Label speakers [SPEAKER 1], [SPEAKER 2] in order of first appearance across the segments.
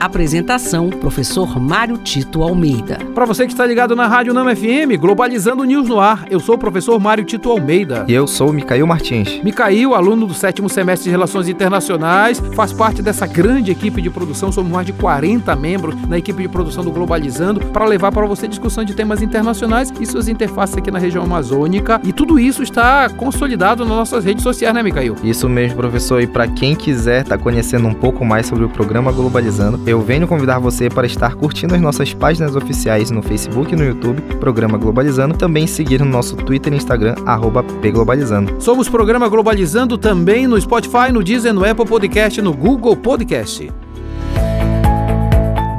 [SPEAKER 1] Apresentação: Professor Mário Tito Almeida.
[SPEAKER 2] Para você que está ligado na Rádio Nama FM, Globalizando News no ar, eu sou o professor Mário Tito Almeida.
[SPEAKER 3] E eu sou o Micael Martins.
[SPEAKER 2] Micael, aluno do sétimo semestre de Relações Internacionais, faz parte dessa grande equipe de produção. Somos mais de 40 membros na equipe de produção do Globalizando para levar para você discussão de temas internacionais e suas interfaces aqui na região amazônica. E tudo isso está consolidado nas nossas redes sociais, né, Micael?
[SPEAKER 3] Isso mesmo, professor. E para quem quiser estar tá conhecendo um pouco mais sobre o programa Globalizando, eu venho convidar você para estar curtindo as nossas páginas oficiais no Facebook e no YouTube, Programa Globalizando, também seguir no nosso Twitter e Instagram, arroba pglobalizando.
[SPEAKER 2] Somos Programa Globalizando também no Spotify, no Deezer, no Apple Podcast, no Google Podcast.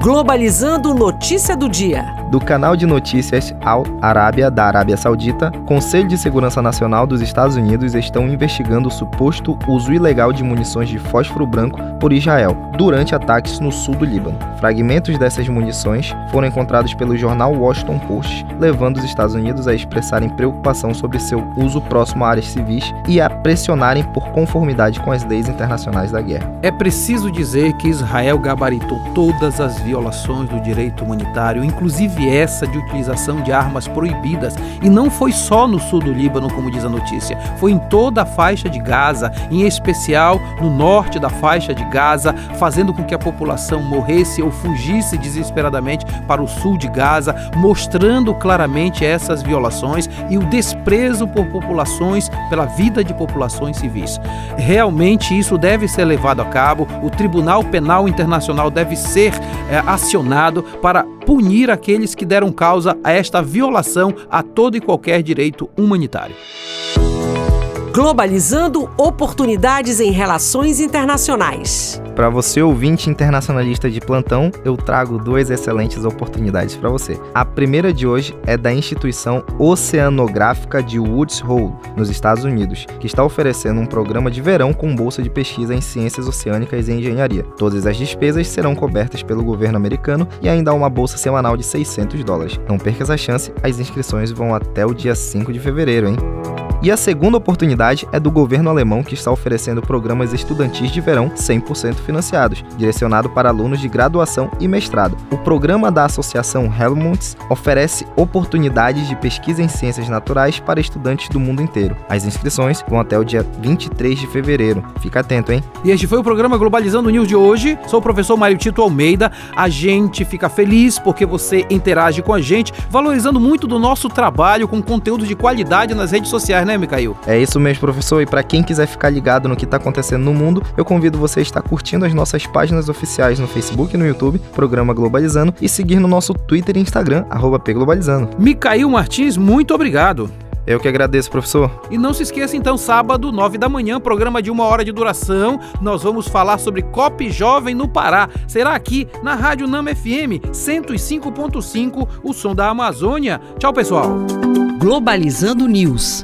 [SPEAKER 1] Globalizando Notícia do Dia
[SPEAKER 3] do canal de notícias Al Arábia da Arábia Saudita, Conselho de Segurança Nacional dos Estados Unidos estão investigando o suposto uso ilegal de munições de fósforo branco por Israel durante ataques no sul do Líbano. Fragmentos dessas munições foram encontrados pelo jornal Washington Post, levando os Estados Unidos a expressarem preocupação sobre seu uso próximo a áreas civis e a pressionarem por conformidade com as leis internacionais da guerra.
[SPEAKER 2] É preciso dizer que Israel gabaritou todas as violações do direito humanitário, inclusive essa de utilização de armas proibidas. E não foi só no sul do Líbano, como diz a notícia, foi em toda a faixa de Gaza, em especial no norte da faixa de Gaza, fazendo com que a população morresse ou fugisse desesperadamente para o sul de Gaza, mostrando claramente essas violações e o desprezo por populações, pela vida de populações civis. Realmente isso deve ser levado a cabo, o Tribunal Penal Internacional deve ser é, acionado para punir aqueles que deram causa a esta violação a todo e qualquer direito humanitário.
[SPEAKER 1] Globalizando oportunidades em relações internacionais.
[SPEAKER 3] Para você ouvinte internacionalista de plantão, eu trago duas excelentes oportunidades para você. A primeira de hoje é da instituição oceanográfica de Woods Hole, nos Estados Unidos, que está oferecendo um programa de verão com bolsa de pesquisa em ciências oceânicas e engenharia. Todas as despesas serão cobertas pelo governo americano e ainda há uma bolsa semanal de 600 dólares. Não perca essa chance, as inscrições vão até o dia 5 de fevereiro, hein? E a segunda oportunidade é do governo alemão que está oferecendo programas estudantis de verão 100% financiados, direcionado para alunos de graduação e mestrado. O programa da Associação Helmholtz oferece oportunidades de pesquisa em ciências naturais para estudantes do mundo inteiro. As inscrições vão até o dia 23 de fevereiro. Fica atento, hein?
[SPEAKER 2] E este foi o programa Globalizando News de hoje. Sou o professor Mário Tito Almeida. A gente fica feliz porque você interage com a gente, valorizando muito do nosso trabalho com conteúdo de qualidade nas redes sociais, né? Né, Micael?
[SPEAKER 3] É isso mesmo, professor. E para quem quiser ficar ligado no que está acontecendo no mundo, eu convido você a estar curtindo as nossas páginas oficiais no Facebook e no YouTube, Programa Globalizando, e seguir no nosso Twitter e Instagram, arroba pglobalizando.
[SPEAKER 2] Micael Martins, muito obrigado.
[SPEAKER 3] Eu que agradeço, professor.
[SPEAKER 2] E não se esqueça, então, sábado, nove da manhã, programa de uma hora de duração. Nós vamos falar sobre COP Jovem no Pará. Será aqui na Rádio Nama FM 105.5, o som da Amazônia. Tchau, pessoal.
[SPEAKER 1] Globalizando News